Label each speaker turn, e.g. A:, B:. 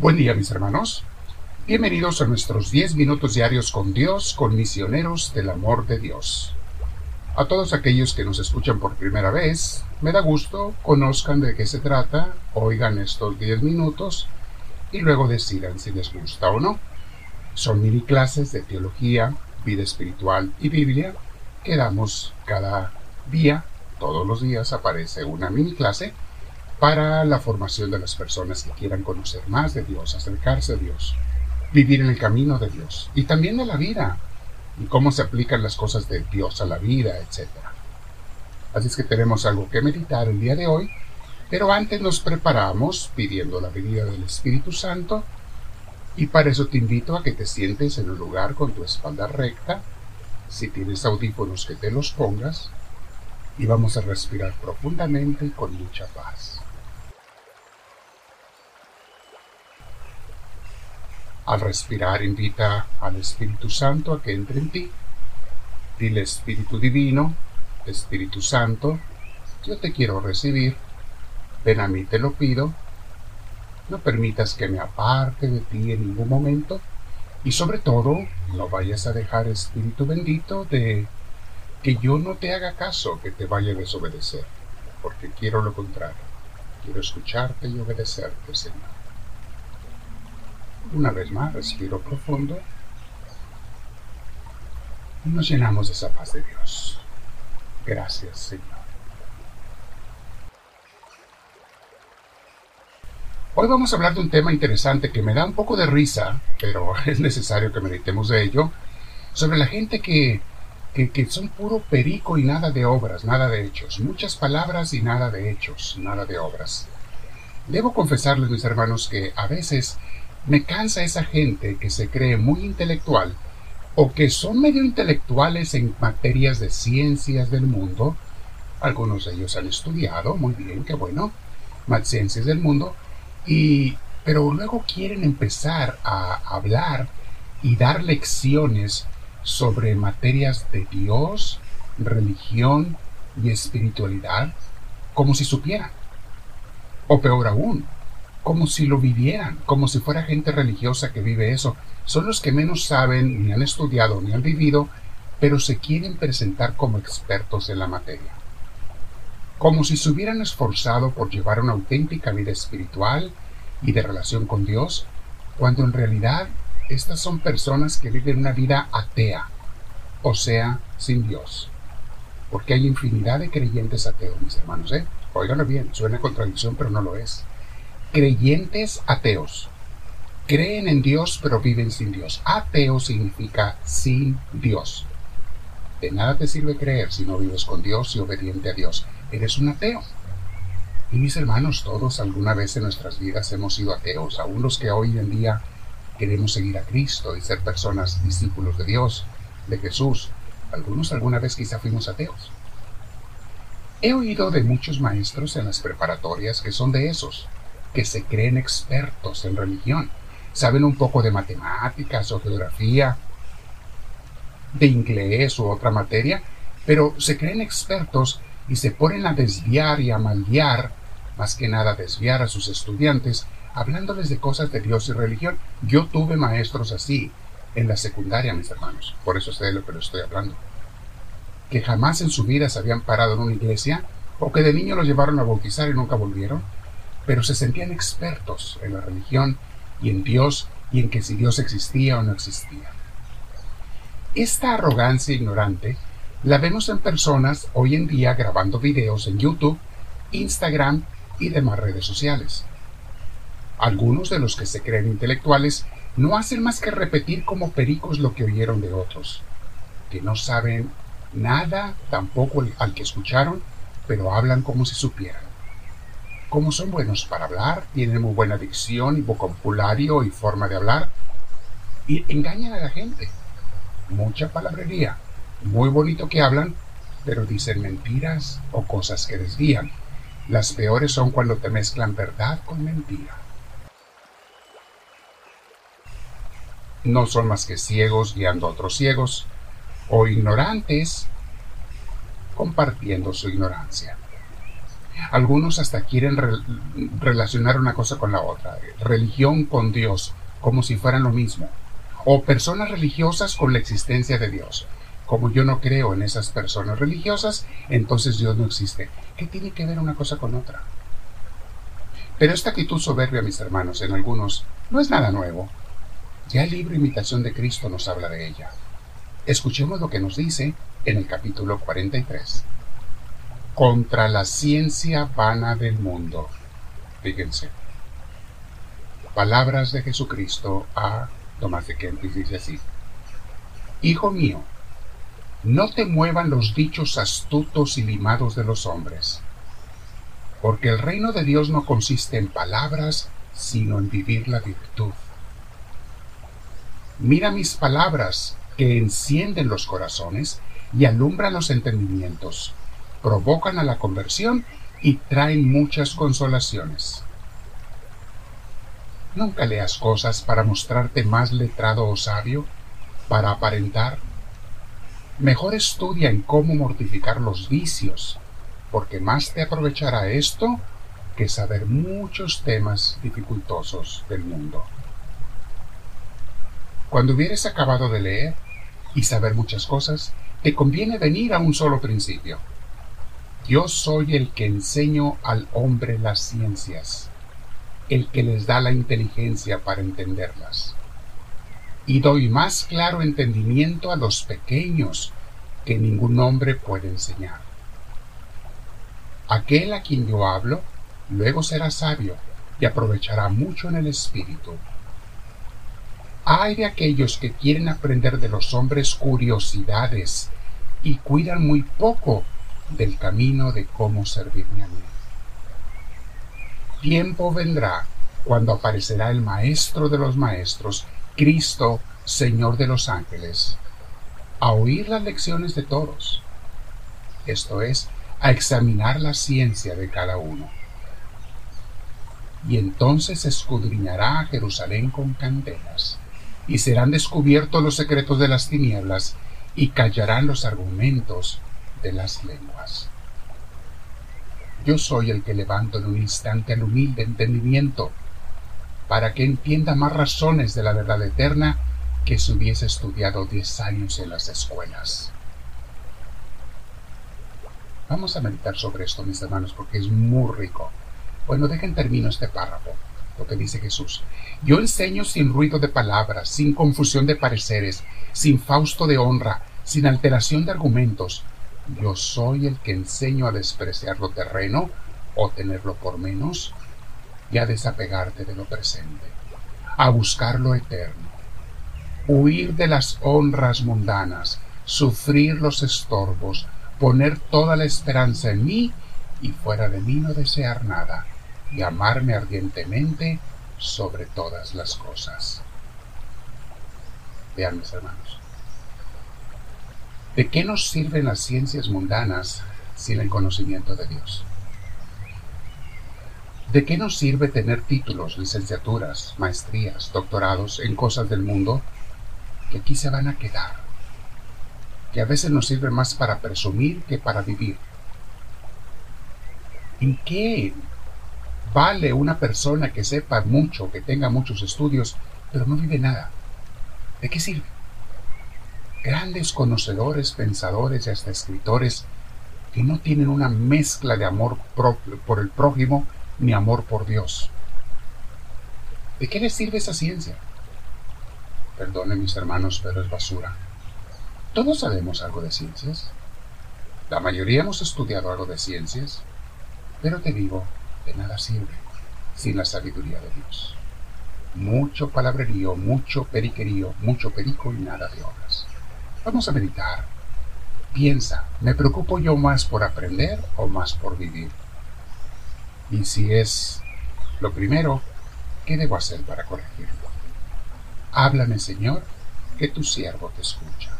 A: Buen día mis hermanos. Bienvenidos a nuestros 10 minutos diarios con Dios, con misioneros del amor de Dios. A todos aquellos que nos escuchan por primera vez, me da gusto, conozcan de qué se trata, oigan estos 10 minutos y luego decidan si les gusta o no. Son mini clases de teología, vida espiritual y Biblia que damos cada día, todos los días aparece una mini clase para la formación de las personas que quieran conocer más de Dios, acercarse a Dios, vivir en el camino de Dios y también de la vida y cómo se aplican las cosas de Dios a la vida, etc. Así es que tenemos algo que meditar el día de hoy, pero antes nos preparamos pidiendo la venida del Espíritu Santo y para eso te invito a que te sientes en un lugar con tu espalda recta, si tienes audífonos que te los pongas y vamos a respirar profundamente y con mucha paz. Al respirar invita al Espíritu Santo a que entre en ti. Dile Espíritu Divino, Espíritu Santo, yo te quiero recibir. Ven a mí, te lo pido. No permitas que me aparte de ti en ningún momento. Y sobre todo, no vayas a dejar, Espíritu bendito, de que yo no te haga caso, que te vaya a desobedecer, porque quiero lo contrario. Quiero escucharte y obedecerte, Señor. Una vez más, respiro profundo y nos llenamos de esa paz de Dios. Gracias, Señor. Hoy vamos a hablar de un tema interesante que me da un poco de risa, pero es necesario que meditemos de ello, sobre la gente que, que, que, son puro perico y nada de obras, nada de hechos, muchas palabras y nada de hechos, nada de obras. Debo confesarles, mis hermanos, que a veces me cansa esa gente que se cree muy intelectual o que son medio intelectuales en materias de ciencias del mundo. Algunos de ellos han estudiado, muy bien, qué bueno, más ciencias del mundo, y pero luego quieren empezar a hablar y dar lecciones sobre materias de Dios, religión y espiritualidad como si supieran. O peor aún, como si lo vivieran, como si fuera gente religiosa que vive eso. Son los que menos saben, ni han estudiado, ni han vivido, pero se quieren presentar como expertos en la materia. Como si se hubieran esforzado por llevar una auténtica vida espiritual y de relación con Dios, cuando en realidad estas son personas que viven una vida atea, o sea, sin Dios. Porque hay infinidad de creyentes ateos, mis hermanos, ¿eh? Óiganlo bien, suena contradicción, pero no lo es creyentes ateos. Creen en Dios pero viven sin Dios. Ateo significa sin Dios. De nada te sirve creer si no vives con Dios y obediente a Dios. Eres un ateo. Y mis hermanos, todos alguna vez en nuestras vidas hemos sido ateos, aún los que hoy en día queremos seguir a Cristo y ser personas discípulos de Dios, de Jesús. Algunos alguna vez quizá fuimos ateos. He oído de muchos maestros en las preparatorias que son de esos, que se creen expertos en religión. Saben un poco de matemáticas o geografía, de inglés u otra materia, pero se creen expertos y se ponen a desviar y a malviar, más que nada desviar a sus estudiantes, hablándoles de cosas de Dios y religión. Yo tuve maestros así en la secundaria, mis hermanos, por eso sé de lo que les estoy hablando, que jamás en su vida se habían parado en una iglesia o que de niño los llevaron a bautizar y nunca volvieron, pero se sentían expertos en la religión y en Dios y en que si Dios existía o no existía. Esta arrogancia ignorante la vemos en personas hoy en día grabando videos en YouTube, Instagram y demás redes sociales. Algunos de los que se creen intelectuales no hacen más que repetir como pericos lo que oyeron de otros, que no saben nada tampoco al que escucharon, pero hablan como si supieran como son buenos para hablar, tienen muy buena dicción y vocabulario y forma de hablar, y engañan a la gente. Mucha palabrería, muy bonito que hablan, pero dicen mentiras o cosas que desvían. Las peores son cuando te mezclan verdad con mentira. No son más que ciegos guiando a otros ciegos, o ignorantes compartiendo su ignorancia. Algunos hasta quieren relacionar una cosa con la otra, religión con Dios, como si fueran lo mismo, o personas religiosas con la existencia de Dios. Como yo no creo en esas personas religiosas, entonces Dios no existe. ¿Qué tiene que ver una cosa con otra? Pero esta actitud soberbia, mis hermanos, en algunos, no es nada nuevo. Ya el libro Imitación de Cristo nos habla de ella. Escuchemos lo que nos dice en el capítulo 43 contra la ciencia vana del mundo. Fíjense. Palabras de Jesucristo a Tomás de Kempis dice así. Hijo mío, no te muevan los dichos astutos y limados de los hombres, porque el reino de Dios no consiste en palabras, sino en vivir la virtud. Mira mis palabras que encienden los corazones y alumbran los entendimientos provocan a la conversión y traen muchas consolaciones. Nunca leas cosas para mostrarte más letrado o sabio, para aparentar. Mejor estudia en cómo mortificar los vicios, porque más te aprovechará esto que saber muchos temas dificultosos del mundo. Cuando hubieres acabado de leer y saber muchas cosas, te conviene venir a un solo principio yo soy el que enseño al hombre las ciencias, el que les da la inteligencia para entenderlas. Y doy más claro entendimiento a los pequeños que ningún hombre puede enseñar. Aquel a quien yo hablo, luego será sabio y aprovechará mucho en el espíritu. Hay de aquellos que quieren aprender de los hombres curiosidades y cuidan muy poco del camino de cómo servirme a mí. Tiempo vendrá cuando aparecerá el Maestro de los Maestros, Cristo, Señor de los ángeles, a oír las lecciones de todos, esto es, a examinar la ciencia de cada uno. Y entonces escudriñará a Jerusalén con candelas, y serán descubiertos los secretos de las tinieblas, y callarán los argumentos de las lenguas. Yo soy el que levanto en un instante al humilde entendimiento, para que entienda más razones de la verdad eterna que si hubiese estudiado diez años en las escuelas. Vamos a meditar sobre esto, mis hermanos, porque es muy rico. Bueno, dejen termino este párrafo, lo que dice Jesús. Yo enseño sin ruido de palabras, sin confusión de pareceres, sin fausto de honra, sin alteración de argumentos, yo soy el que enseño a despreciar lo terreno o tenerlo por menos y a desapegarte de lo presente, a buscar lo eterno, huir de las honras mundanas, sufrir los estorbos, poner toda la esperanza en mí y fuera de mí no desear nada y amarme ardientemente sobre todas las cosas. Vean mis hermanos. ¿De qué nos sirven las ciencias mundanas sin el conocimiento de Dios? ¿De qué nos sirve tener títulos, licenciaturas, maestrías, doctorados en cosas del mundo que aquí se van a quedar? Que a veces nos sirve más para presumir que para vivir. ¿En qué vale una persona que sepa mucho, que tenga muchos estudios, pero no vive nada? ¿De qué sirve? Grandes conocedores, pensadores y hasta escritores que no tienen una mezcla de amor por el prójimo ni amor por Dios. ¿De qué les sirve esa ciencia? Perdone mis hermanos, pero es basura. Todos sabemos algo de ciencias. La mayoría hemos estudiado algo de ciencias, pero te digo, de nada sirve sin la sabiduría de Dios. Mucho palabrerío, mucho periquerío, mucho perico y nada de obras. Vamos a meditar. Piensa, ¿me preocupo yo más por aprender o más por vivir? Y si es lo primero, ¿qué debo hacer para corregirlo? Háblame, Señor, que tu siervo te escucha.